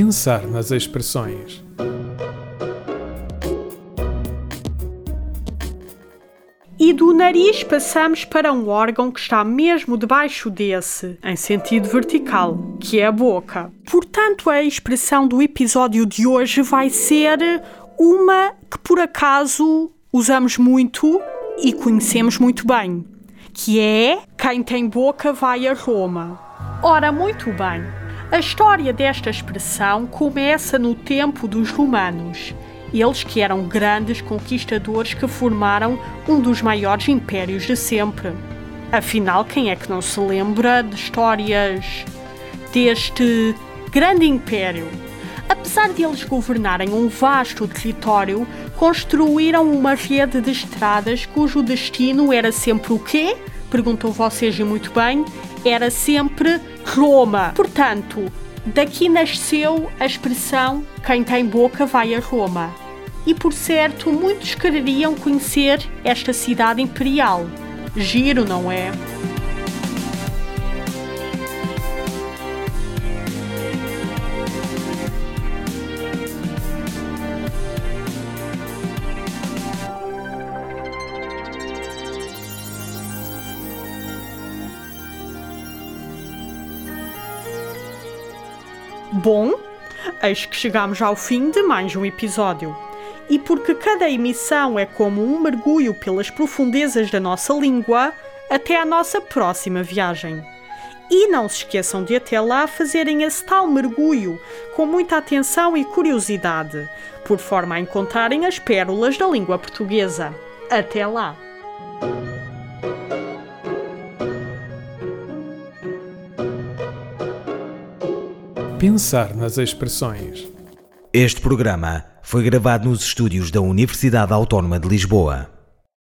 Pensar nas expressões. E do nariz passamos para um órgão que está mesmo debaixo desse, em sentido vertical, que é a boca. Portanto, a expressão do episódio de hoje vai ser uma que por acaso usamos muito e conhecemos muito bem, que é quem tem boca vai a Roma. Ora, muito bem. A história desta expressão começa no tempo dos romanos eles que eram grandes conquistadores que formaram um dos maiores impérios de sempre. Afinal, quem é que não se lembra de histórias deste grande império? Apesar de eles governarem um vasto território, construíram uma rede de estradas cujo destino era sempre o quê? Perguntou vocês e muito bem, era sempre Roma. Portanto, Daqui nasceu a expressão quem tem boca vai a Roma. E por certo, muitos quereriam conhecer esta cidade imperial. Giro, não é? Bom, eis que chegamos ao fim de mais um episódio. E porque cada emissão é como um mergulho pelas profundezas da nossa língua, até à nossa próxima viagem. E não se esqueçam de até lá fazerem esse tal mergulho com muita atenção e curiosidade, por forma a encontrarem as pérolas da língua portuguesa. Até lá! Pensar nas expressões. Este programa foi gravado nos estúdios da Universidade Autónoma de Lisboa.